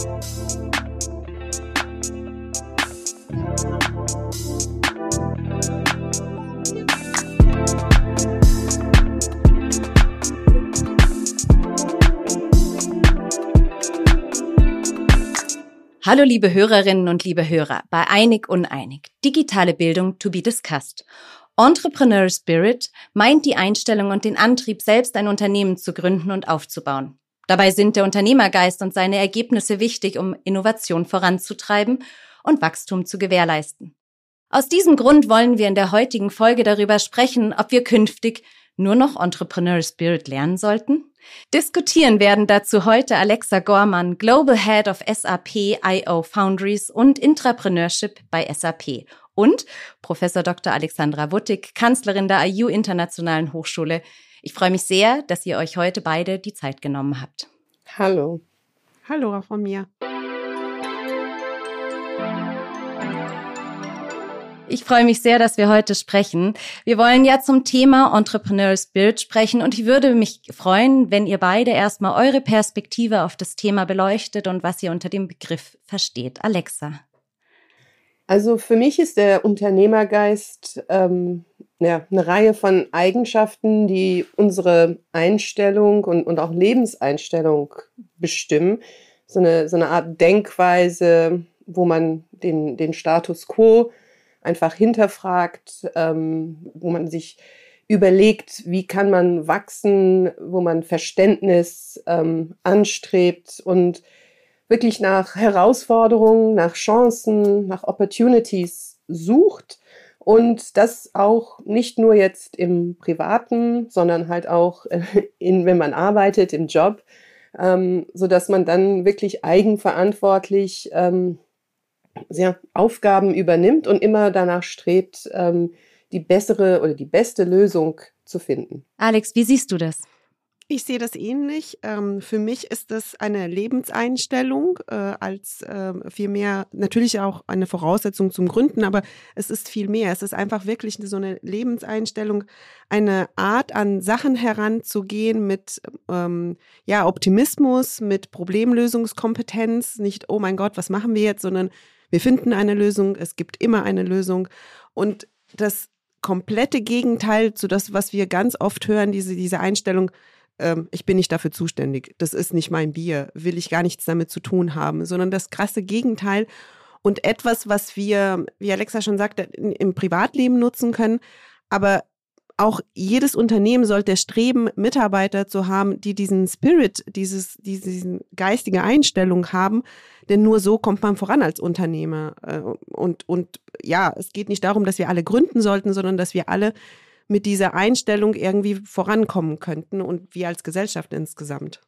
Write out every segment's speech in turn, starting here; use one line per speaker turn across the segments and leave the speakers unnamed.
Hallo liebe Hörerinnen und liebe Hörer bei Einig Uneinig. Digitale Bildung to be discussed. Entrepreneur Spirit meint die Einstellung und den Antrieb, selbst ein Unternehmen zu gründen und aufzubauen. Dabei sind der Unternehmergeist und seine Ergebnisse wichtig, um Innovation voranzutreiben und Wachstum zu gewährleisten. Aus diesem Grund wollen wir in der heutigen Folge darüber sprechen, ob wir künftig nur noch Entrepreneur Spirit lernen sollten? Diskutieren werden dazu heute Alexa Gorman, Global Head of SAP IO Foundries und Intrapreneurship bei SAP und Professor Dr. Alexandra Wuttig, Kanzlerin der IU Internationalen Hochschule. Ich freue mich sehr, dass ihr euch heute beide die Zeit genommen habt.
Hallo.
Hallo auch von mir.
Ich freue mich sehr, dass wir heute sprechen. Wir wollen ja zum Thema Entrepreneur Spirit sprechen und ich würde mich freuen, wenn ihr beide erstmal eure Perspektive auf das Thema beleuchtet und was ihr unter dem Begriff versteht. Alexa.
Also für mich ist der Unternehmergeist ähm, ja, eine Reihe von Eigenschaften, die unsere Einstellung und, und auch Lebenseinstellung bestimmen. So eine, so eine Art Denkweise, wo man den, den Status quo einfach hinterfragt, ähm, wo man sich überlegt, wie kann man wachsen, wo man Verständnis ähm, anstrebt und wirklich nach Herausforderungen, nach Chancen, nach Opportunities sucht und das auch nicht nur jetzt im Privaten, sondern halt auch in, wenn man arbeitet, im Job, ähm, so dass man dann wirklich eigenverantwortlich ähm, sehr Aufgaben übernimmt und immer danach strebt, ähm, die bessere oder die beste Lösung zu finden.
Alex, wie siehst du das?
Ich sehe das ähnlich. Ähm, für mich ist das eine Lebenseinstellung äh, als äh, vielmehr natürlich auch eine Voraussetzung zum Gründen, aber es ist viel mehr. Es ist einfach wirklich so eine Lebenseinstellung, eine Art an Sachen heranzugehen mit ähm, ja Optimismus, mit Problemlösungskompetenz. Nicht oh mein Gott, was machen wir jetzt, sondern wir finden eine Lösung, es gibt immer eine Lösung. Und das komplette Gegenteil zu das, was wir ganz oft hören, diese, diese Einstellung, ähm, ich bin nicht dafür zuständig, das ist nicht mein Bier, will ich gar nichts damit zu tun haben, sondern das krasse Gegenteil und etwas, was wir, wie Alexa schon sagte, im Privatleben nutzen können, aber auch jedes Unternehmen sollte streben, Mitarbeiter zu haben, die diesen Spirit, dieses, diese geistige Einstellung haben, denn nur so kommt man voran als Unternehmer. Äh, und, und ja, es geht nicht darum, dass wir alle gründen sollten, sondern dass wir alle mit dieser Einstellung irgendwie vorankommen könnten und wir als Gesellschaft insgesamt.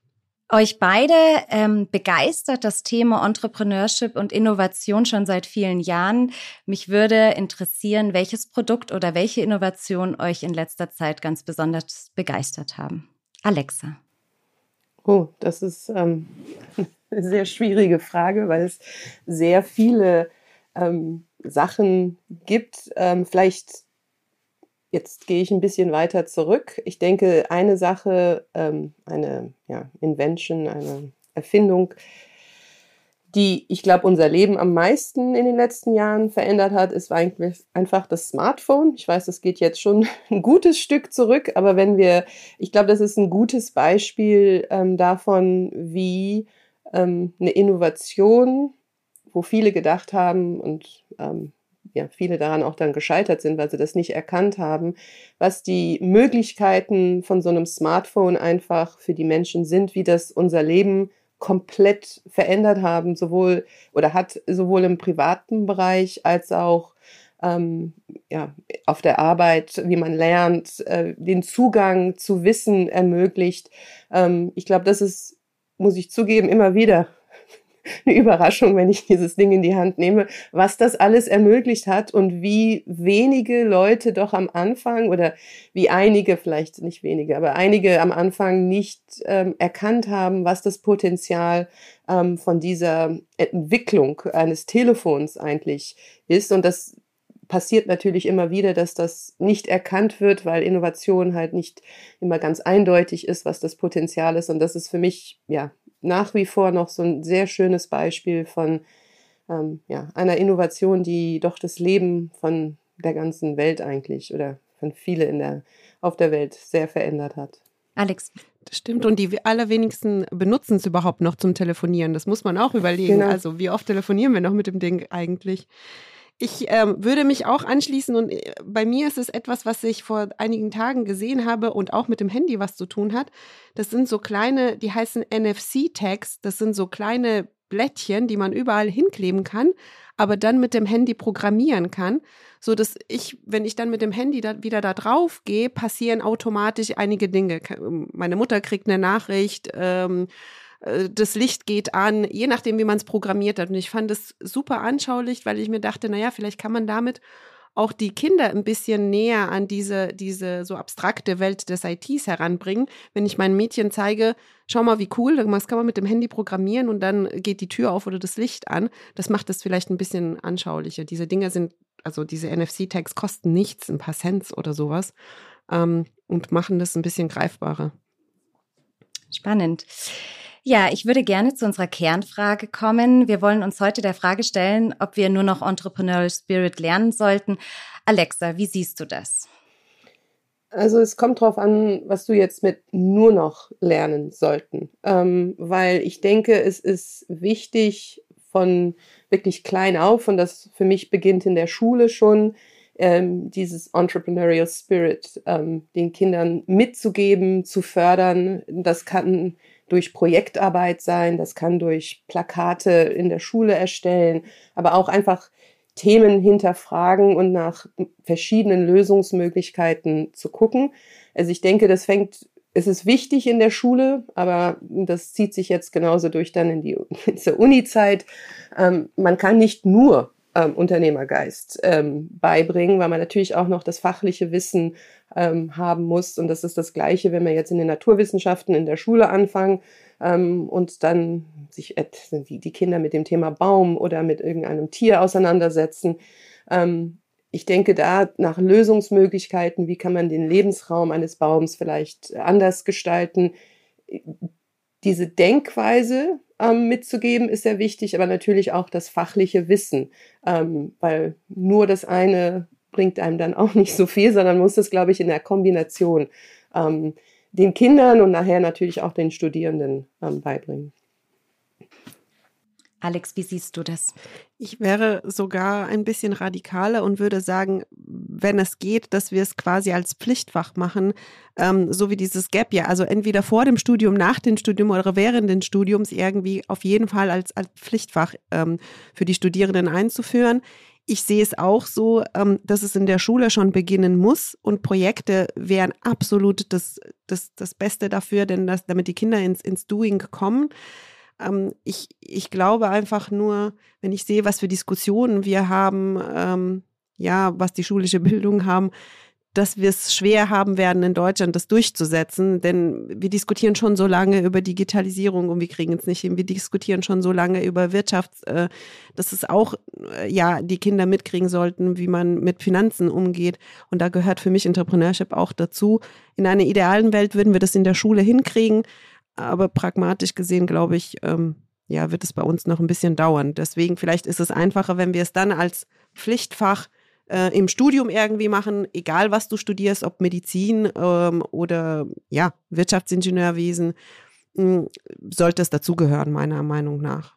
Euch beide ähm, begeistert das Thema Entrepreneurship und Innovation schon seit vielen Jahren. Mich würde interessieren, welches Produkt oder welche Innovation euch in letzter Zeit ganz besonders begeistert haben. Alexa.
Oh, das ist ähm, eine sehr schwierige Frage, weil es sehr viele ähm, Sachen gibt. Ähm, vielleicht Jetzt gehe ich ein bisschen weiter zurück. Ich denke, eine Sache, ähm, eine ja, Invention, eine Erfindung, die, ich glaube, unser Leben am meisten in den letzten Jahren verändert hat, ist eigentlich einfach das Smartphone. Ich weiß, das geht jetzt schon ein gutes Stück zurück, aber wenn wir, ich glaube, das ist ein gutes Beispiel ähm, davon, wie ähm, eine Innovation, wo viele gedacht haben und ja, viele daran auch dann gescheitert sind, weil sie das nicht erkannt haben, was die Möglichkeiten von so einem Smartphone einfach für die Menschen sind, wie das unser Leben komplett verändert haben, sowohl oder hat sowohl im privaten Bereich als auch ähm, ja, auf der Arbeit, wie man lernt, äh, den Zugang zu Wissen ermöglicht. Ähm, ich glaube, das ist, muss ich zugeben, immer wieder eine Überraschung, wenn ich dieses Ding in die Hand nehme, was das alles ermöglicht hat und wie wenige Leute doch am Anfang oder wie einige, vielleicht nicht wenige, aber einige am Anfang nicht ähm, erkannt haben, was das Potenzial ähm, von dieser Entwicklung eines Telefons eigentlich ist. Und das passiert natürlich immer wieder, dass das nicht erkannt wird, weil Innovation halt nicht immer ganz eindeutig ist, was das Potenzial ist. Und das ist für mich, ja, nach wie vor noch so ein sehr schönes Beispiel von ähm, ja, einer Innovation, die doch das Leben von der ganzen Welt eigentlich oder von viele in der, auf der Welt sehr verändert hat.
Alex.
Das stimmt. Und die allerwenigsten benutzen es überhaupt noch zum Telefonieren. Das muss man auch überlegen. Genau. Also wie oft telefonieren wir noch mit dem Ding eigentlich? Ich ähm, würde mich auch anschließen und äh, bei mir ist es etwas, was ich vor einigen Tagen gesehen habe und auch mit dem Handy was zu tun hat. Das sind so kleine, die heißen NFC-Tags. Das sind so kleine Blättchen, die man überall hinkleben kann, aber dann mit dem Handy programmieren kann, so dass ich, wenn ich dann mit dem Handy da wieder da drauf gehe, passieren automatisch einige Dinge. Meine Mutter kriegt eine Nachricht, ähm, äh, das Licht geht an, je nachdem, wie man es programmiert hat. Und ich fand es super anschaulich, weil ich mir dachte, naja, vielleicht kann man damit auch die Kinder ein bisschen näher an diese, diese so abstrakte Welt des ITs heranbringen. Wenn ich meinen Mädchen zeige, schau mal, wie cool, das kann man mit dem Handy programmieren und dann geht die Tür auf oder das Licht an. Das macht es vielleicht ein bisschen anschaulicher. Diese Dinge sind, also diese NFC-Tags kosten nichts, ein paar Cents oder sowas ähm, und machen das ein bisschen greifbarer.
Spannend. Ja, ich würde gerne zu unserer Kernfrage kommen. Wir wollen uns heute der Frage stellen, ob wir nur noch Entrepreneurial Spirit lernen sollten. Alexa, wie siehst du das?
Also es kommt darauf an, was du jetzt mit nur noch lernen sollten, ähm, weil ich denke, es ist wichtig von wirklich klein auf und das für mich beginnt in der Schule schon, ähm, dieses Entrepreneurial Spirit ähm, den Kindern mitzugeben, zu fördern. Das kann durch Projektarbeit sein, das kann durch Plakate in der Schule erstellen, aber auch einfach Themen hinterfragen und nach verschiedenen Lösungsmöglichkeiten zu gucken. Also ich denke, das fängt, es ist wichtig in der Schule, aber das zieht sich jetzt genauso durch dann in die zur Uni-Zeit. Ähm, man kann nicht nur ähm, Unternehmergeist ähm, beibringen, weil man natürlich auch noch das fachliche Wissen ähm, haben muss. Und das ist das Gleiche, wenn wir jetzt in den Naturwissenschaften in der Schule anfangen ähm, und dann sich die, die Kinder mit dem Thema Baum oder mit irgendeinem Tier auseinandersetzen. Ähm, ich denke da nach Lösungsmöglichkeiten, wie kann man den Lebensraum eines Baums vielleicht anders gestalten. Diese Denkweise ähm, mitzugeben, ist sehr wichtig, aber natürlich auch das fachliche Wissen, ähm, weil nur das eine bringt einem dann auch nicht so viel, sondern muss das, glaube ich, in der Kombination ähm, den Kindern und nachher natürlich auch den Studierenden ähm, beibringen.
Alex, wie siehst du das?
Ich wäre sogar ein bisschen radikaler und würde sagen, wenn es geht, dass wir es quasi als Pflichtfach machen, ähm, so wie dieses Gap ja, also entweder vor dem Studium, nach dem Studium oder während des Studiums irgendwie auf jeden Fall als, als Pflichtfach ähm, für die Studierenden einzuführen. Ich sehe es auch so, ähm, dass es in der Schule schon beginnen muss und Projekte wären absolut das, das, das Beste dafür, denn das, damit die Kinder ins, ins Doing kommen. Ähm, ich, ich glaube einfach nur, wenn ich sehe, was für Diskussionen wir haben, ähm, ja, was die schulische Bildung haben, dass wir es schwer haben werden, in Deutschland das durchzusetzen. Denn wir diskutieren schon so lange über Digitalisierung und wir kriegen es nicht hin. Wir diskutieren schon so lange über Wirtschaft, äh, dass es auch, äh, ja, die Kinder mitkriegen sollten, wie man mit Finanzen umgeht. Und da gehört für mich Entrepreneurship auch dazu. In einer idealen Welt würden wir das in der Schule hinkriegen. Aber pragmatisch gesehen, glaube ich, ähm, ja, wird es bei uns noch ein bisschen dauern. Deswegen vielleicht ist es einfacher, wenn wir es dann als Pflichtfach äh, im Studium irgendwie machen, egal was du studierst, ob Medizin ähm, oder ja, Wirtschaftsingenieurwesen, mh, hm, sollte es dazugehören, meiner Meinung nach.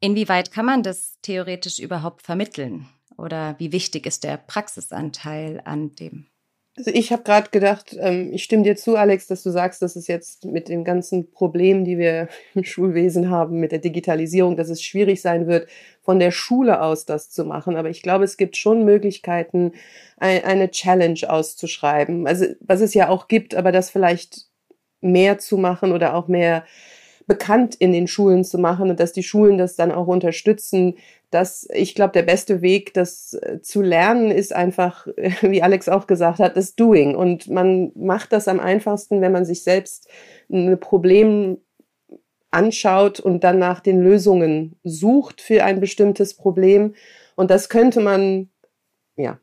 Inwieweit kann man das theoretisch überhaupt vermitteln? Oder wie wichtig ist der Praxisanteil an dem?
Also ich habe gerade gedacht, ähm, ich stimme dir zu, Alex, dass du sagst, dass es jetzt mit den ganzen Problemen, die wir im Schulwesen haben, mit der Digitalisierung, dass es schwierig sein wird, von der Schule aus das zu machen. Aber ich glaube, es gibt schon Möglichkeiten, ein, eine Challenge auszuschreiben. Also was es ja auch gibt, aber das vielleicht mehr zu machen oder auch mehr bekannt in den Schulen zu machen und dass die Schulen das dann auch unterstützen. dass ich glaube, der beste Weg, das äh, zu lernen, ist einfach, wie Alex auch gesagt hat, das Doing. Und man macht das am einfachsten, wenn man sich selbst ein Problem anschaut und dann nach den Lösungen sucht für ein bestimmtes Problem. Und das könnte man, ja,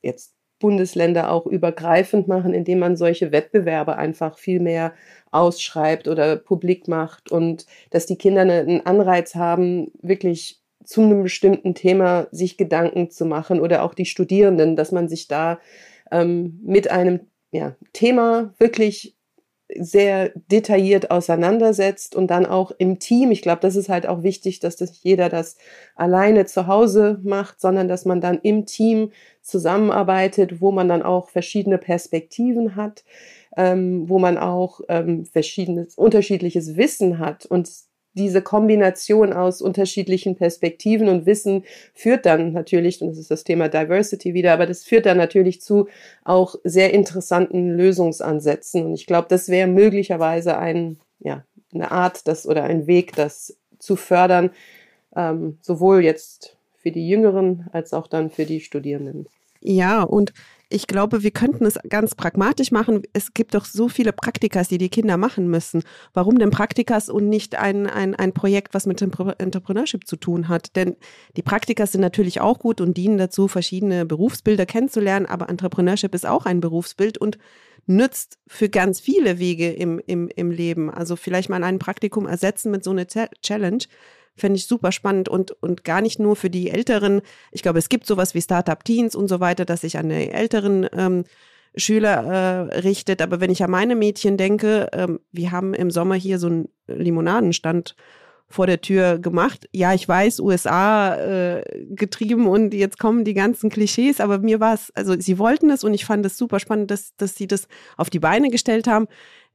jetzt Bundesländer auch übergreifend machen, indem man solche Wettbewerbe einfach viel mehr ausschreibt oder publik macht und dass die Kinder einen Anreiz haben, wirklich zu einem bestimmten Thema sich Gedanken zu machen oder auch die Studierenden, dass man sich da ähm, mit einem ja, Thema wirklich sehr detailliert auseinandersetzt und dann auch im Team. Ich glaube, das ist halt auch wichtig, dass das jeder das alleine zu Hause macht, sondern dass man dann im Team zusammenarbeitet, wo man dann auch verschiedene Perspektiven hat, ähm, wo man auch ähm, verschiedenes, unterschiedliches Wissen hat und diese Kombination aus unterschiedlichen Perspektiven und Wissen führt dann natürlich, und das ist das Thema Diversity wieder, aber das führt dann natürlich zu auch sehr interessanten Lösungsansätzen. Und ich glaube, das wäre möglicherweise ein, ja, eine Art, das oder ein Weg, das zu fördern, ähm, sowohl jetzt für die Jüngeren als auch dann für die Studierenden.
Ja, und ich glaube, wir könnten es ganz pragmatisch machen. Es gibt doch so viele Praktikas, die die Kinder machen müssen. Warum denn Praktikas und nicht ein, ein, ein Projekt, was mit Entrepreneurship zu tun hat? Denn die Praktikas sind natürlich auch gut und dienen dazu, verschiedene Berufsbilder kennenzulernen, aber Entrepreneurship ist auch ein Berufsbild und nützt für ganz viele Wege im, im, im Leben. Also vielleicht mal ein Praktikum ersetzen mit so einer Challenge Fände ich super spannend und, und gar nicht nur für die Älteren. Ich glaube, es gibt sowas wie Startup Teens und so weiter, dass sich an die älteren ähm, Schüler äh, richtet. Aber wenn ich an meine Mädchen denke, ähm, wir haben im Sommer hier so einen Limonadenstand vor der Tür gemacht. Ja, ich weiß, USA äh, getrieben und jetzt kommen die ganzen Klischees, aber mir war es, also sie wollten es und ich fand es super spannend, dass, dass sie das auf die Beine gestellt haben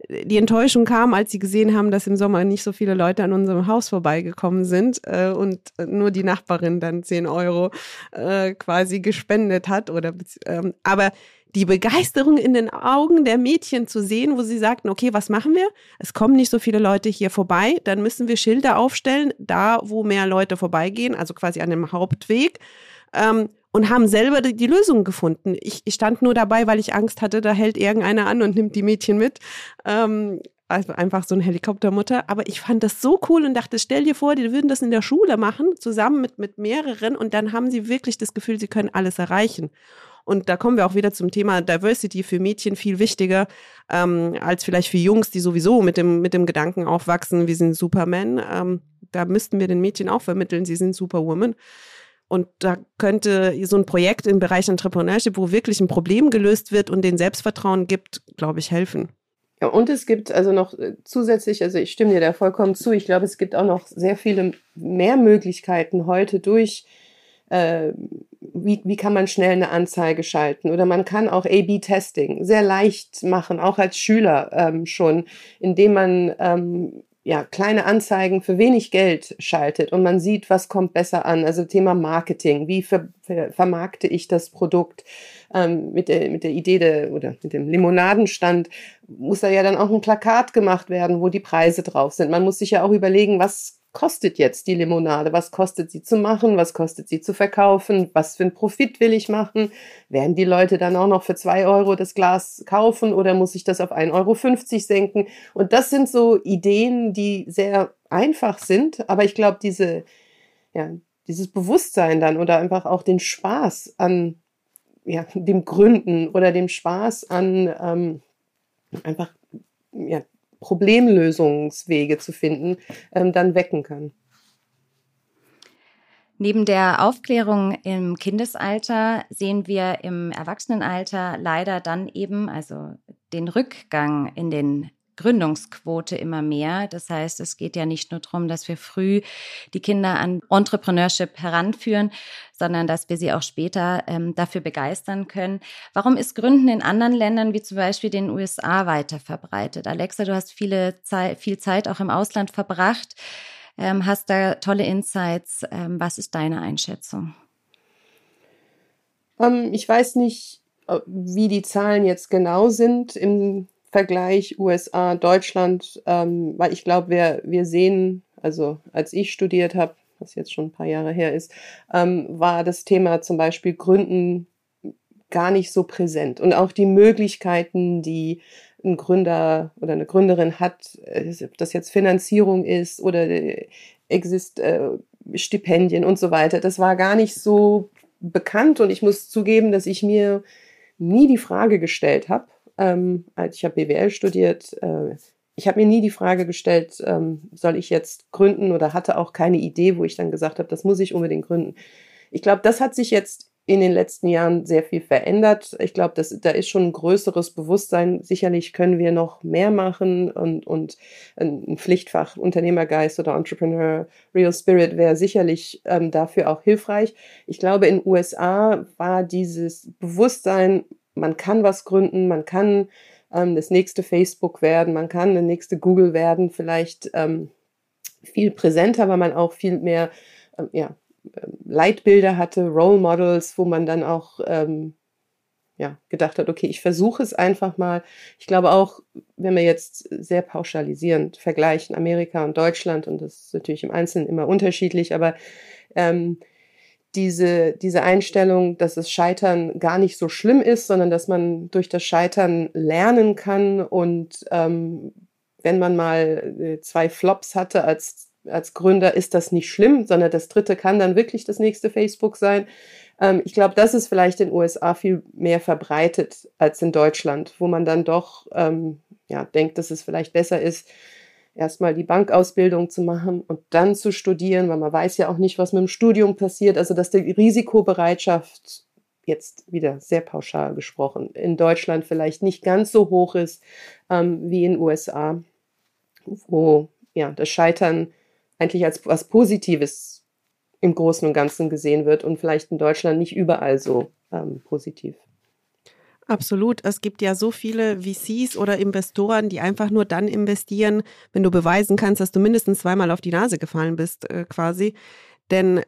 die Enttäuschung kam, als sie gesehen haben, dass im Sommer nicht so viele Leute an unserem Haus vorbeigekommen sind äh, und nur die Nachbarin dann 10 Euro äh, quasi gespendet hat. Oder, ähm, aber die Begeisterung in den Augen der Mädchen zu sehen, wo sie sagten, okay, was machen wir? Es kommen nicht so viele Leute hier vorbei, dann müssen wir Schilder aufstellen, da wo mehr Leute vorbeigehen, also quasi an dem Hauptweg. Ähm, und haben selber die, die Lösung gefunden. Ich, ich, stand nur dabei, weil ich Angst hatte, da hält irgendeiner an und nimmt die Mädchen mit. Ähm, also einfach so eine Helikoptermutter. Aber ich fand das so cool und dachte, stell dir vor, die würden das in der Schule machen, zusammen mit, mit mehreren. Und dann haben sie wirklich das Gefühl, sie können alles erreichen. Und da kommen wir auch wieder zum Thema Diversity für Mädchen viel wichtiger ähm, als vielleicht für Jungs, die sowieso mit dem, mit dem Gedanken aufwachsen, wir sind Superman. Ähm, da müssten wir den Mädchen auch vermitteln, sie sind Superwoman. Und da könnte so ein Projekt im Bereich Entrepreneurship, wo wirklich ein Problem gelöst wird und den Selbstvertrauen gibt, glaube ich, helfen.
Ja, und es gibt also noch äh, zusätzlich, also ich stimme dir da vollkommen zu, ich glaube, es gibt auch noch sehr viele mehr Möglichkeiten heute durch, äh, wie, wie kann man schnell eine Anzeige schalten oder man kann auch A-B-Testing sehr leicht machen, auch als Schüler ähm, schon, indem man ähm, ja, kleine Anzeigen für wenig Geld schaltet und man sieht, was kommt besser an. Also Thema Marketing, wie ver, ver, vermarkte ich das Produkt ähm, mit, der, mit der Idee der, oder mit dem Limonadenstand muss da ja dann auch ein Plakat gemacht werden, wo die Preise drauf sind. Man muss sich ja auch überlegen, was kostet jetzt die Limonade? Was kostet sie zu machen? Was kostet sie zu verkaufen? Was für einen Profit will ich machen? Werden die Leute dann auch noch für zwei Euro das Glas kaufen oder muss ich das auf 1,50 Euro senken? Und das sind so Ideen, die sehr einfach sind, aber ich glaube, diese, ja, dieses Bewusstsein dann oder einfach auch den Spaß an ja, dem Gründen oder dem Spaß an ähm, einfach ja, Problemlösungswege zu finden, ähm, dann wecken kann.
Neben der Aufklärung im Kindesalter sehen wir im Erwachsenenalter leider dann eben, also den Rückgang in den Gründungsquote immer mehr. Das heißt, es geht ja nicht nur darum, dass wir früh die Kinder an Entrepreneurship heranführen, sondern dass wir sie auch später ähm, dafür begeistern können. Warum ist Gründen in anderen Ländern wie zum Beispiel den USA weiter verbreitet? Alexa, du hast viele Zeit, viel Zeit auch im Ausland verbracht, ähm, hast da tolle Insights. Ähm, was ist deine Einschätzung?
Ähm, ich weiß nicht, wie die Zahlen jetzt genau sind im Vergleich USA, Deutschland, ähm, weil ich glaube, wir, wir sehen, also als ich studiert habe, was jetzt schon ein paar Jahre her ist, ähm, war das Thema zum Beispiel Gründen gar nicht so präsent. Und auch die Möglichkeiten, die ein Gründer oder eine Gründerin hat, äh, ob das jetzt Finanzierung ist oder äh, exist äh, Stipendien und so weiter, das war gar nicht so bekannt. Und ich muss zugeben, dass ich mir nie die Frage gestellt habe, ähm, ich habe BWL studiert, äh, ich habe mir nie die Frage gestellt, ähm, soll ich jetzt gründen oder hatte auch keine Idee, wo ich dann gesagt habe, das muss ich unbedingt gründen. Ich glaube, das hat sich jetzt in den letzten Jahren sehr viel verändert. Ich glaube, da ist schon ein größeres Bewusstsein. Sicherlich können wir noch mehr machen und, und ein Pflichtfach Unternehmergeist oder Entrepreneur Real Spirit wäre sicherlich ähm, dafür auch hilfreich. Ich glaube, in USA war dieses Bewusstsein, man kann was gründen, man kann ähm, das nächste Facebook werden, man kann der nächste Google werden, vielleicht ähm, viel präsenter, weil man auch viel mehr ähm, ja, Leitbilder hatte, Role Models, wo man dann auch ähm, ja, gedacht hat, okay, ich versuche es einfach mal. Ich glaube auch, wenn wir jetzt sehr pauschalisierend vergleichen, Amerika und Deutschland, und das ist natürlich im Einzelnen immer unterschiedlich, aber ähm, diese, diese Einstellung, dass das Scheitern gar nicht so schlimm ist, sondern dass man durch das Scheitern lernen kann und ähm, wenn man mal äh, zwei Flops hatte als als Gründer ist das nicht schlimm, sondern das dritte kann dann wirklich das nächste Facebook sein. Ähm, ich glaube, das ist vielleicht in den USA viel mehr verbreitet als in Deutschland, wo man dann doch ähm, ja, denkt, dass es vielleicht besser ist, erstmal die Bankausbildung zu machen und dann zu studieren, weil man weiß ja auch nicht, was mit dem Studium passiert. Also dass die Risikobereitschaft jetzt wieder sehr pauschal gesprochen, in Deutschland vielleicht nicht ganz so hoch ist ähm, wie in den USA, wo ja das Scheitern eigentlich als was Positives im Großen und Ganzen gesehen wird und vielleicht in Deutschland nicht überall so ähm, positiv.
Absolut. Es gibt ja so viele VCs oder Investoren, die einfach nur dann investieren, wenn du beweisen kannst, dass du mindestens zweimal auf die Nase gefallen bist, äh, quasi. Denn äh,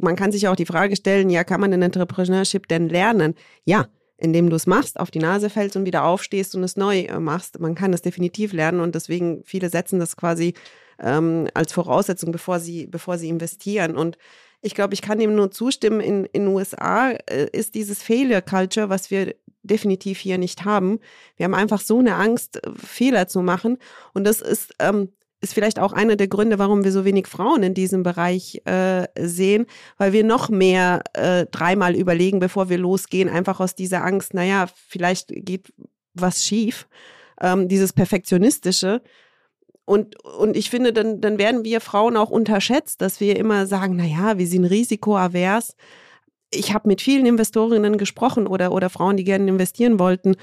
man kann sich auch die Frage stellen, ja, kann man in Entrepreneurship denn lernen? Ja, indem du es machst, auf die Nase fällst und wieder aufstehst und es neu äh, machst. Man kann es definitiv lernen und deswegen viele setzen das quasi ähm, als Voraussetzung, bevor sie, bevor sie investieren. Und ich glaube, ich kann ihm nur zustimmen, in den USA äh, ist dieses Failure Culture, was wir definitiv hier nicht haben. Wir haben einfach so eine Angst, Fehler zu machen. Und das ist, ähm, ist vielleicht auch einer der Gründe, warum wir so wenig Frauen in diesem Bereich äh, sehen, weil wir noch mehr äh, dreimal überlegen, bevor wir losgehen, einfach aus dieser Angst, naja, vielleicht geht was schief. Ähm, dieses Perfektionistische, und, und ich finde, dann, dann werden wir Frauen auch unterschätzt, dass wir immer sagen, na ja, wir sind risikoavers. Ich habe mit vielen Investorinnen gesprochen oder, oder Frauen, die gerne investieren wollten.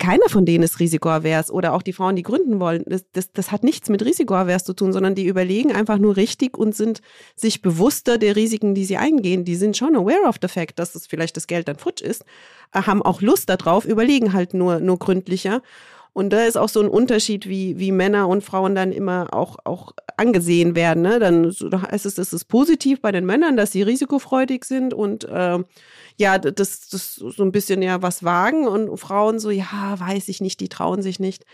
Keiner von denen ist risikoavers oder auch die Frauen, die gründen wollen. Das, das, das hat nichts mit risikoavers zu tun, sondern die überlegen einfach nur richtig und sind sich bewusster der Risiken, die sie eingehen. Die sind schon aware of the fact, dass es vielleicht das Geld dann futsch ist, haben auch Lust darauf, überlegen halt nur, nur gründlicher. Und da ist auch so ein Unterschied, wie, wie Männer und Frauen dann immer auch, auch angesehen werden. Ne? Dann heißt es, das ist positiv bei den Männern, dass sie risikofreudig sind und äh, ja, das, das so ein bisschen ja was wagen und Frauen so, ja, weiß ich nicht, die trauen sich nicht.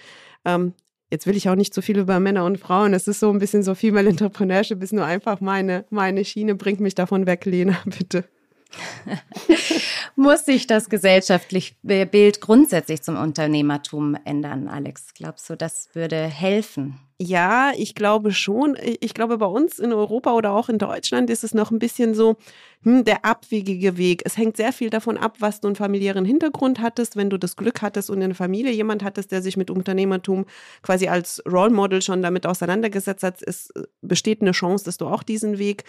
Ähm, jetzt will ich auch nicht so viel über Männer und Frauen. Es ist so ein bisschen so Female Entrepreneurship ist nur einfach meine, meine Schiene. Bringt mich davon weg, Lena, bitte.
Muss sich das gesellschaftliche Bild grundsätzlich zum Unternehmertum ändern, Alex? Glaubst du, das würde helfen?
Ja, ich glaube schon. Ich glaube, bei uns in Europa oder auch in Deutschland ist es noch ein bisschen so hm, der abwegige Weg. Es hängt sehr viel davon ab, was du einen familiären Hintergrund hattest. Wenn du das Glück hattest und in der Familie jemand hattest, der sich mit Unternehmertum quasi als Role Model schon damit auseinandergesetzt hat, ist, besteht eine Chance, dass du auch diesen Weg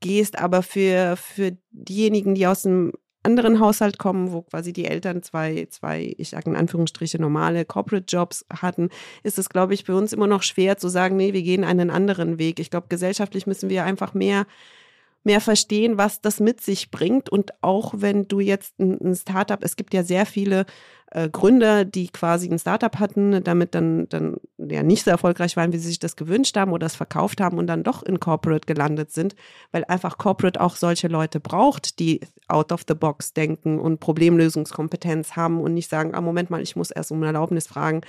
gehst. Aber für, für diejenigen, die aus einem anderen Haushalt kommen, wo quasi die Eltern zwei, zwei, ich sage in Anführungsstriche, normale Corporate Jobs hatten, ist es, glaube ich, für uns immer noch schwer zu sagen, nee, wir gehen einen anderen Weg. Ich glaube, gesellschaftlich müssen wir einfach mehr mehr verstehen, was das mit sich bringt. Und auch wenn du jetzt ein, ein Startup, es gibt ja sehr viele äh, Gründer, die quasi ein Startup hatten, damit dann, dann ja nicht so erfolgreich waren, wie sie sich das gewünscht haben oder es verkauft haben und dann doch in Corporate gelandet sind, weil einfach Corporate auch solche Leute braucht, die out of the box denken und Problemlösungskompetenz haben und nicht sagen, ah, Moment mal, ich muss erst um Erlaubnis fragen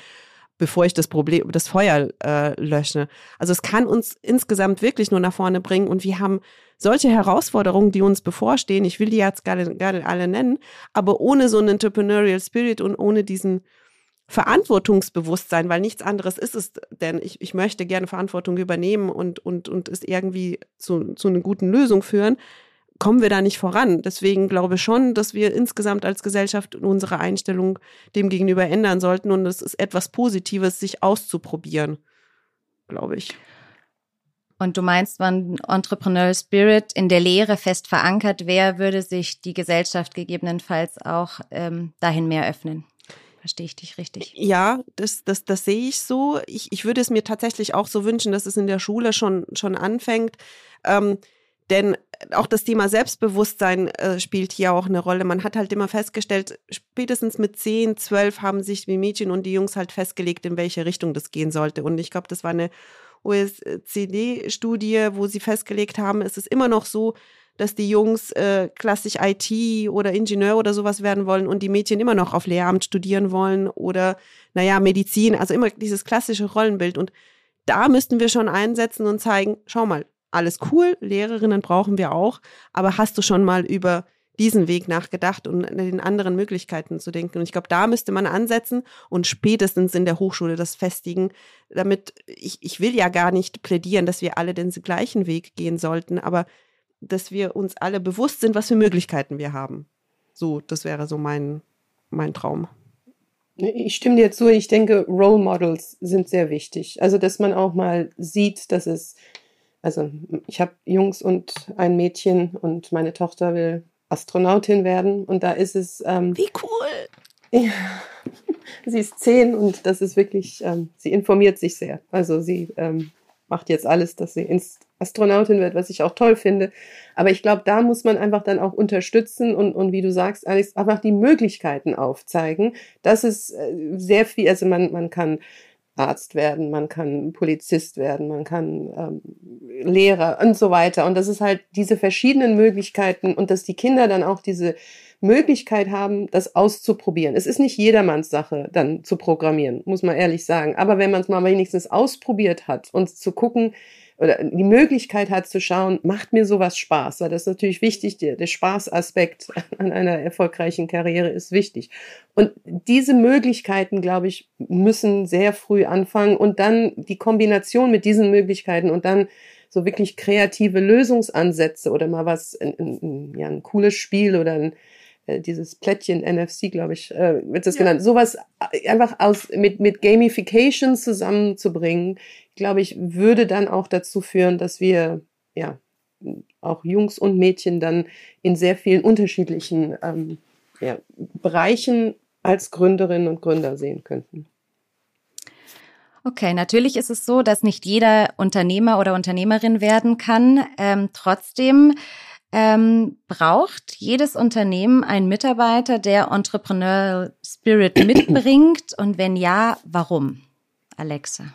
bevor ich das Problem, das Feuer äh, lösche. Also es kann uns insgesamt wirklich nur nach vorne bringen und wir haben solche Herausforderungen, die uns bevorstehen. Ich will die jetzt gerade, gerade alle nennen, aber ohne so einen Entrepreneurial Spirit und ohne diesen Verantwortungsbewusstsein, weil nichts anderes ist es, denn ich, ich möchte gerne Verantwortung übernehmen und, und, und es irgendwie zu, zu einer guten Lösung führen, kommen wir da nicht voran. Deswegen glaube ich schon, dass wir insgesamt als Gesellschaft unsere Einstellung dem gegenüber ändern sollten. Und es ist etwas Positives, sich auszuprobieren, glaube ich.
Und du meinst, wenn Entrepreneurial Spirit in der Lehre fest verankert wäre, würde sich die Gesellschaft gegebenenfalls auch ähm, dahin mehr öffnen? Verstehe ich dich richtig?
Ja, das, das, das sehe ich so. Ich, ich würde es mir tatsächlich auch so wünschen, dass es in der Schule schon, schon anfängt. Ähm, denn auch das Thema Selbstbewusstsein äh, spielt hier auch eine Rolle. Man hat halt immer festgestellt, spätestens mit 10, 12 haben sich die Mädchen und die Jungs halt festgelegt, in welche Richtung das gehen sollte. Und ich glaube, das war eine OECD-Studie, wo sie festgelegt haben, es ist immer noch so, dass die Jungs äh, klassisch IT oder Ingenieur oder sowas werden wollen und die Mädchen immer noch auf Lehramt studieren wollen oder, naja, Medizin, also immer dieses klassische Rollenbild. Und da müssten wir schon einsetzen und zeigen, schau mal, alles cool, Lehrerinnen brauchen wir auch, aber hast du schon mal über diesen Weg nachgedacht und den anderen Möglichkeiten zu denken. Und ich glaube, da müsste man ansetzen und spätestens in der Hochschule das festigen, damit ich, ich will ja gar nicht plädieren, dass wir alle den gleichen Weg gehen sollten, aber dass wir uns alle bewusst sind, was für Möglichkeiten wir haben. So, das wäre so mein, mein Traum.
Ich stimme dir zu. Ich denke, Role Models sind sehr wichtig. Also, dass man auch mal sieht, dass es also ich habe Jungs und ein Mädchen und meine Tochter will Astronautin werden und da ist es.
Ähm, Wie cool!
Ja, sie ist zehn und das ist wirklich, ähm, sie informiert sich sehr. Also sie ähm, macht jetzt alles, dass sie Astronautin wird, was ich auch toll finde. Aber ich glaube, da muss man einfach dann auch unterstützen und, und wie du sagst, Alex, einfach die Möglichkeiten aufzeigen. Das ist äh, sehr viel, also man, man kann Arzt werden, man kann Polizist werden, man kann ähm, Lehrer und so weiter. Und das ist halt diese verschiedenen Möglichkeiten und dass die Kinder dann auch diese Möglichkeit haben, das auszuprobieren. Es ist nicht jedermanns Sache, dann zu programmieren, muss man ehrlich sagen. Aber wenn man es mal wenigstens ausprobiert hat und zu gucken, oder die Möglichkeit hat zu schauen, macht mir sowas Spaß, weil das ist natürlich wichtig, der, der Spaßaspekt an einer erfolgreichen Karriere ist wichtig. Und diese Möglichkeiten, glaube ich, müssen sehr früh anfangen und dann die Kombination mit diesen Möglichkeiten und dann so wirklich kreative Lösungsansätze oder mal was, ein, ein, ja, ein cooles Spiel oder ein, dieses Plättchen NFC, glaube ich, äh, wird das ja. genannt. Sowas äh, einfach aus mit mit Gamification zusammenzubringen, glaube ich, würde dann auch dazu führen, dass wir ja auch Jungs und Mädchen dann in sehr vielen unterschiedlichen ähm, ja, Bereichen als Gründerinnen und Gründer sehen könnten.
Okay, natürlich ist es so, dass nicht jeder Unternehmer oder Unternehmerin werden kann. Ähm, trotzdem ähm, braucht jedes Unternehmen einen Mitarbeiter, der Entrepreneurial Spirit mitbringt? Und wenn ja, warum? Alexa.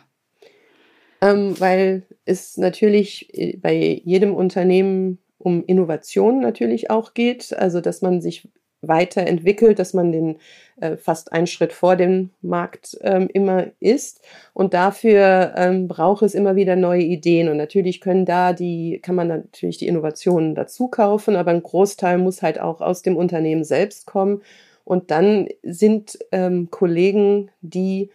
Ähm, weil es natürlich äh, bei jedem Unternehmen um Innovation natürlich auch geht, also dass man sich weiterentwickelt, dass man den äh, fast einen Schritt vor dem Markt ähm, immer ist. Und dafür ähm, braucht es immer wieder neue Ideen. Und natürlich können da die, kann man natürlich die Innovationen dazu kaufen, aber ein Großteil muss halt auch aus dem Unternehmen selbst kommen. Und dann sind ähm, Kollegen, die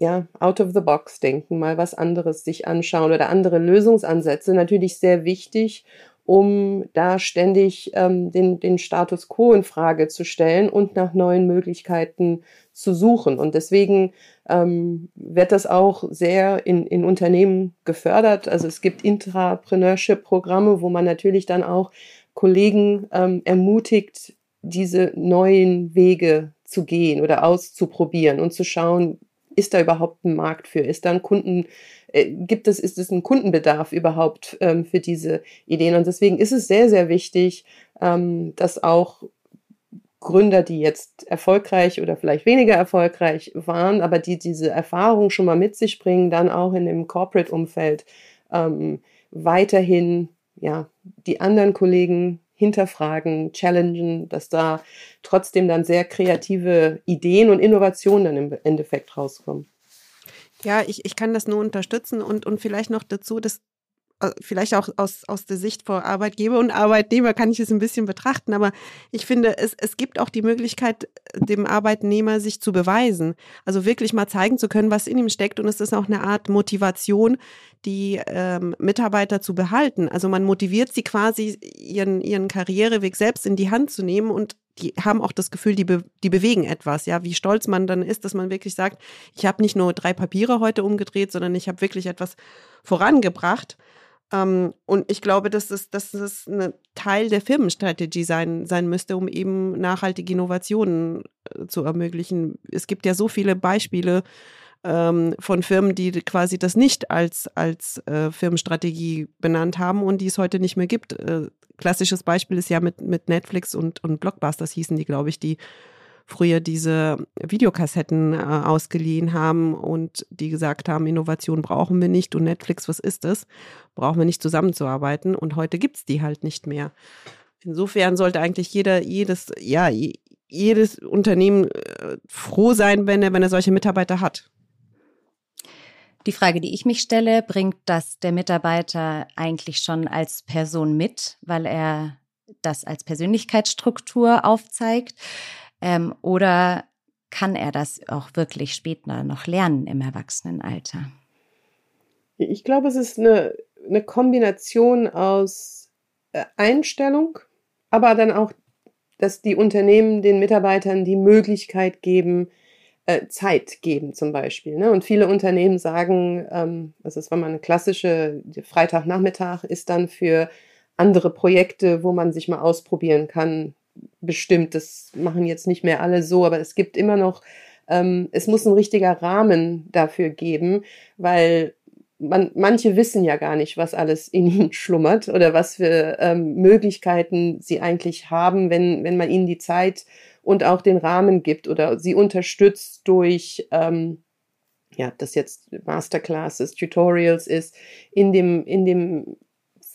ja, out of the box denken, mal was anderes sich anschauen oder andere Lösungsansätze natürlich sehr wichtig um da ständig ähm, den, den Status quo in Frage zu stellen und nach neuen Möglichkeiten zu suchen. Und deswegen ähm, wird das auch sehr in, in Unternehmen gefördert. Also es gibt Intrapreneurship-Programme, wo man natürlich dann auch Kollegen ähm, ermutigt, diese neuen Wege zu gehen oder auszuprobieren und zu schauen, ist da überhaupt ein Markt für? Ist da ein Kunden, äh, gibt es, ist es ein Kundenbedarf überhaupt ähm, für diese Ideen? Und deswegen ist es sehr, sehr wichtig, ähm, dass auch Gründer, die jetzt erfolgreich oder vielleicht weniger erfolgreich waren, aber die diese Erfahrung schon mal mit sich bringen, dann auch in dem Corporate-Umfeld ähm, weiterhin ja die anderen Kollegen hinterfragen, challengen, dass da trotzdem dann sehr kreative Ideen und Innovationen dann im Endeffekt rauskommen.
Ja, ich, ich kann das nur unterstützen und, und vielleicht noch dazu, dass vielleicht auch aus, aus der Sicht von Arbeitgeber und Arbeitnehmer kann ich es ein bisschen betrachten, aber ich finde, es, es gibt auch die Möglichkeit, dem Arbeitnehmer sich zu beweisen. Also wirklich mal zeigen zu können, was in ihm steckt. Und es ist auch eine Art Motivation, die ähm, Mitarbeiter zu behalten. Also man motiviert sie quasi, ihren, ihren Karriereweg selbst in die Hand zu nehmen und die haben auch das Gefühl, die, be die bewegen etwas, ja, wie stolz man dann ist, dass man wirklich sagt, ich habe nicht nur drei Papiere heute umgedreht, sondern ich habe wirklich etwas vorangebracht. Ähm, und ich glaube, dass es, dass es ein Teil der Firmenstrategie sein, sein müsste, um eben nachhaltige Innovationen äh, zu ermöglichen. Es gibt ja so viele Beispiele ähm, von Firmen, die quasi das nicht als, als äh, Firmenstrategie benannt haben und die es heute nicht mehr gibt. Äh, klassisches Beispiel ist ja mit, mit Netflix und, und Blockbusters hießen die, glaube ich, die früher diese Videokassetten äh, ausgeliehen haben und die gesagt haben, Innovation brauchen wir nicht und Netflix, was ist das? Brauchen wir nicht zusammenzuarbeiten und heute gibt es die halt nicht mehr. Insofern sollte eigentlich jeder, jedes, ja, jedes Unternehmen äh, froh sein, wenn er, wenn er solche Mitarbeiter hat.
Die Frage, die ich mich stelle, bringt das der Mitarbeiter eigentlich schon als Person mit, weil er das als Persönlichkeitsstruktur aufzeigt? Ähm, oder kann er das auch wirklich später noch lernen im Erwachsenenalter?
Ich glaube, es ist eine, eine Kombination aus äh, Einstellung, aber dann auch, dass die Unternehmen den Mitarbeitern die Möglichkeit geben, äh, Zeit geben zum Beispiel. Ne? Und viele Unternehmen sagen, ähm, das ist, wenn man eine klassische Freitagnachmittag ist dann für andere Projekte, wo man sich mal ausprobieren kann, bestimmt. Das machen jetzt nicht mehr alle so, aber es gibt immer noch, ähm, es muss ein richtiger Rahmen dafür geben, weil man, manche wissen ja gar nicht, was alles in ihnen schlummert oder was für ähm, Möglichkeiten sie eigentlich haben, wenn, wenn man ihnen die Zeit und auch den Rahmen gibt oder sie unterstützt durch, ähm, ja, das jetzt Masterclasses, Tutorials ist, in dem, in dem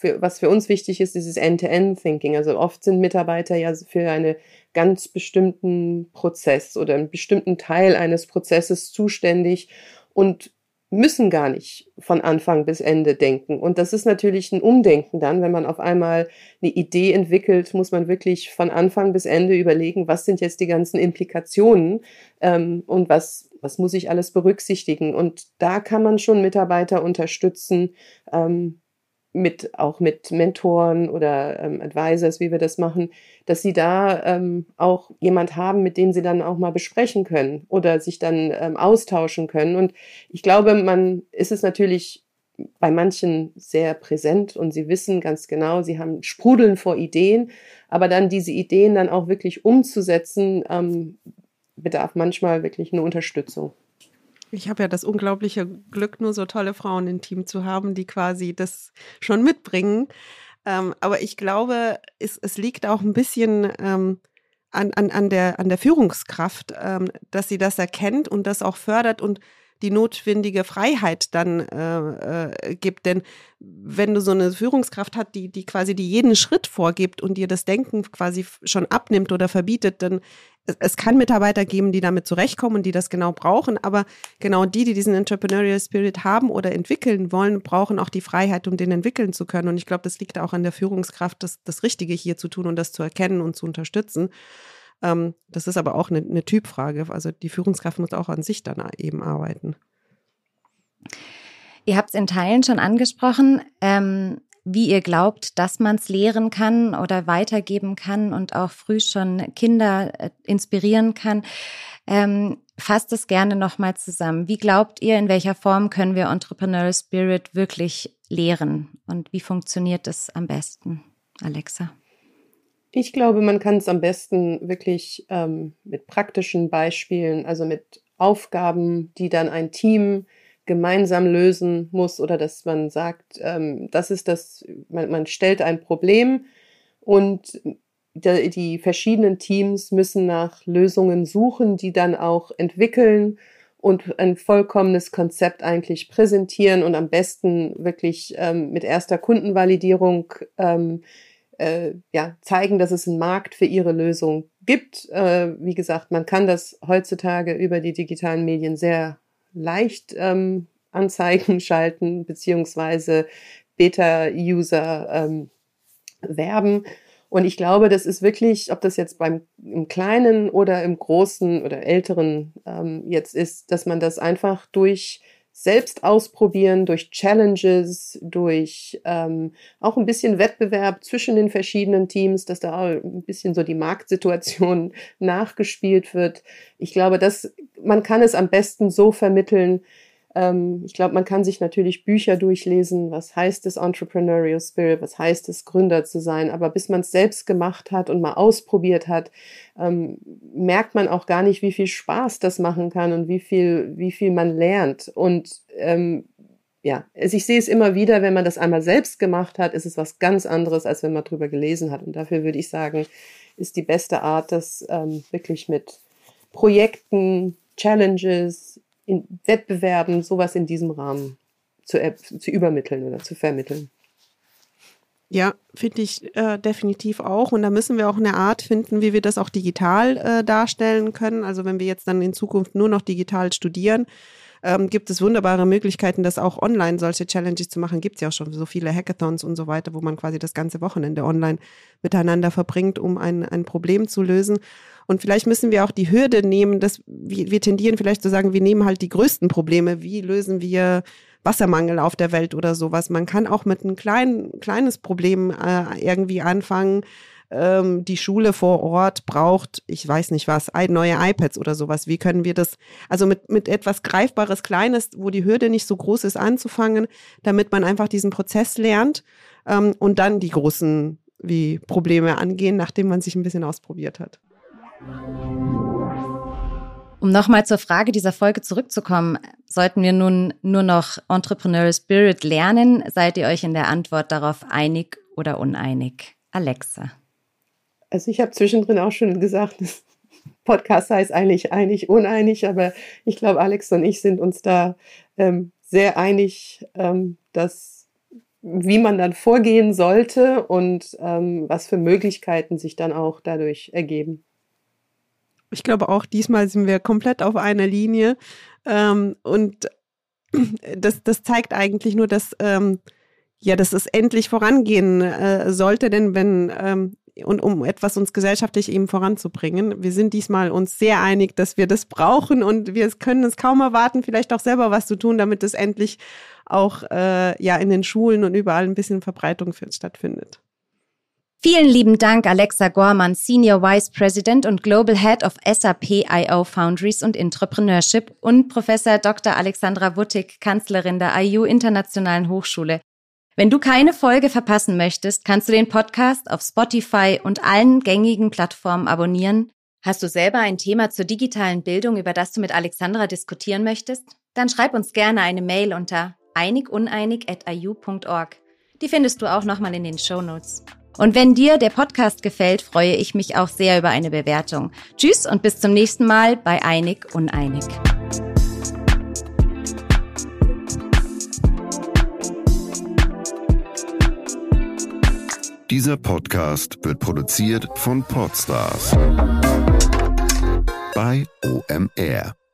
für, was für uns wichtig ist, dieses End-to-End-Thinking. Also oft sind Mitarbeiter ja für einen ganz bestimmten Prozess oder einen bestimmten Teil eines Prozesses zuständig und müssen gar nicht von Anfang bis Ende denken. Und das ist natürlich ein Umdenken dann, wenn man auf einmal eine Idee entwickelt, muss man wirklich von Anfang bis Ende überlegen, was sind jetzt die ganzen Implikationen ähm, und was, was muss ich alles berücksichtigen. Und da kann man schon Mitarbeiter unterstützen, ähm, mit auch mit Mentoren oder ähm, Advisors, wie wir das machen, dass sie da ähm, auch jemand haben, mit dem sie dann auch mal besprechen können oder sich dann ähm, austauschen können. Und ich glaube, man ist es natürlich bei manchen sehr präsent und sie wissen ganz genau, sie haben Sprudeln vor Ideen, aber dann diese Ideen dann auch wirklich umzusetzen, ähm, bedarf manchmal wirklich eine Unterstützung.
Ich habe ja das unglaubliche Glück, nur so tolle Frauen im Team zu haben, die quasi das schon mitbringen. Ähm, aber ich glaube, es, es liegt auch ein bisschen ähm, an, an, an, der, an der Führungskraft, ähm, dass sie das erkennt und das auch fördert und die notwendige Freiheit dann äh, äh, gibt. Denn wenn du so eine Führungskraft hast, die, die quasi die jeden Schritt vorgibt und dir das Denken quasi schon abnimmt oder verbietet, dann es kann Mitarbeiter geben, die damit zurechtkommen und die das genau brauchen, aber genau die, die diesen Entrepreneurial Spirit haben oder entwickeln wollen, brauchen auch die Freiheit, um den entwickeln zu können. Und ich glaube, das liegt auch an der Führungskraft, das, das Richtige hier zu tun und das zu erkennen und zu unterstützen. Ähm, das ist aber auch eine, eine Typfrage. Also die Führungskraft muss auch an sich dann eben arbeiten.
Ihr habt es in Teilen schon angesprochen. Ähm, wie ihr glaubt, dass man es lehren kann oder weitergeben kann und auch früh schon Kinder äh, inspirieren kann. Ähm, fasst es gerne nochmal zusammen. Wie glaubt ihr, in welcher Form können wir Entrepreneurial Spirit wirklich lehren und wie funktioniert es am besten, Alexa?
Ich glaube, man kann es am besten wirklich ähm, mit praktischen Beispielen, also mit Aufgaben, die dann ein Team gemeinsam lösen muss oder dass man sagt, ähm, das ist das, man, man stellt ein Problem und die, die verschiedenen Teams müssen nach Lösungen suchen, die dann auch entwickeln und ein vollkommenes Konzept eigentlich präsentieren und am besten wirklich ähm, mit erster Kundenvalidierung ähm, äh, ja, zeigen, dass es einen Markt für ihre Lösung gibt. Äh, wie gesagt, man kann das heutzutage über die digitalen Medien sehr leicht ähm, Anzeigen schalten, beziehungsweise Beta-User ähm, werben. Und ich glaube, das ist wirklich, ob das jetzt beim im Kleinen oder im Großen oder Älteren ähm, jetzt ist, dass man das einfach durch selbst ausprobieren, durch Challenges, durch ähm, auch ein bisschen Wettbewerb zwischen den verschiedenen Teams, dass da auch ein bisschen so die Marktsituation nachgespielt wird. Ich glaube, dass man kann es am besten so vermitteln, ähm, ich glaube, man kann sich natürlich Bücher durchlesen, was heißt es Entrepreneurial Spirit, was heißt es Gründer zu sein, aber bis man es selbst gemacht hat und mal ausprobiert hat, ähm, merkt man auch gar nicht, wie viel Spaß das machen kann und wie viel, wie viel man lernt. Und ähm, ja, also ich sehe es immer wieder, wenn man das einmal selbst gemacht hat, ist es was ganz anderes, als wenn man drüber gelesen hat. Und dafür würde ich sagen, ist die beste Art, das ähm, wirklich mit Projekten, Challenges, in Wettbewerben sowas in diesem Rahmen zu, zu übermitteln oder zu vermitteln.
Ja, finde ich äh, definitiv auch. Und da müssen wir auch eine Art finden, wie wir das auch digital äh, darstellen können. Also wenn wir jetzt dann in Zukunft nur noch digital studieren, ähm, gibt es wunderbare Möglichkeiten, das auch online solche Challenges zu machen. Gibt es ja auch schon so viele Hackathons und so weiter, wo man quasi das ganze Wochenende online miteinander verbringt, um ein, ein Problem zu lösen. Und vielleicht müssen wir auch die Hürde nehmen, dass wir, wir tendieren vielleicht zu sagen, wir nehmen halt die größten Probleme. Wie lösen wir Wassermangel auf der Welt oder sowas? Man kann auch mit einem kleinen, kleines Problem äh, irgendwie anfangen. Ähm, die Schule vor Ort braucht, ich weiß nicht was, neue iPads oder sowas. Wie können wir das, also mit, mit etwas Greifbares, Kleines, wo die Hürde nicht so groß ist, anzufangen, damit man einfach diesen Prozess lernt ähm, und dann die großen wie Probleme angehen, nachdem man sich ein bisschen ausprobiert hat.
Um nochmal zur Frage dieser Folge zurückzukommen, sollten wir nun nur noch Entrepreneurial Spirit lernen? Seid ihr euch in der Antwort darauf einig oder uneinig? Alexa.
Also ich habe zwischendrin auch schon gesagt, das Podcast heißt eigentlich einig, uneinig, aber ich glaube, Alex und ich sind uns da ähm, sehr einig, ähm, dass wie man dann vorgehen sollte und ähm, was für Möglichkeiten sich dann auch dadurch ergeben.
Ich glaube auch diesmal sind wir komplett auf einer Linie. Ähm, und das, das zeigt eigentlich nur, dass, ähm, ja, dass es endlich vorangehen äh, sollte, denn wenn, ähm, und um etwas uns gesellschaftlich eben voranzubringen. Wir sind diesmal uns sehr einig, dass wir das brauchen und wir können es kaum erwarten, vielleicht auch selber was zu tun, damit es endlich auch äh, ja in den Schulen und überall ein bisschen Verbreitung stattfindet.
Vielen lieben Dank, Alexa Gorman, Senior Vice President und Global Head of SAP IO Foundries und Entrepreneurship und Professor Dr. Alexandra Wuttig, Kanzlerin der IU Internationalen Hochschule. Wenn du keine Folge verpassen möchtest, kannst du den Podcast auf Spotify und allen gängigen Plattformen abonnieren. Hast du selber ein Thema zur digitalen Bildung, über das du mit Alexandra diskutieren möchtest? Dann schreib uns gerne eine Mail unter einiguneinig.iu.org. Die findest du auch nochmal in den Show Notes. Und wenn dir der Podcast gefällt, freue ich mich auch sehr über eine Bewertung. Tschüss und bis zum nächsten Mal bei Einig Uneinig.
Dieser Podcast wird produziert von Podstars bei OMR.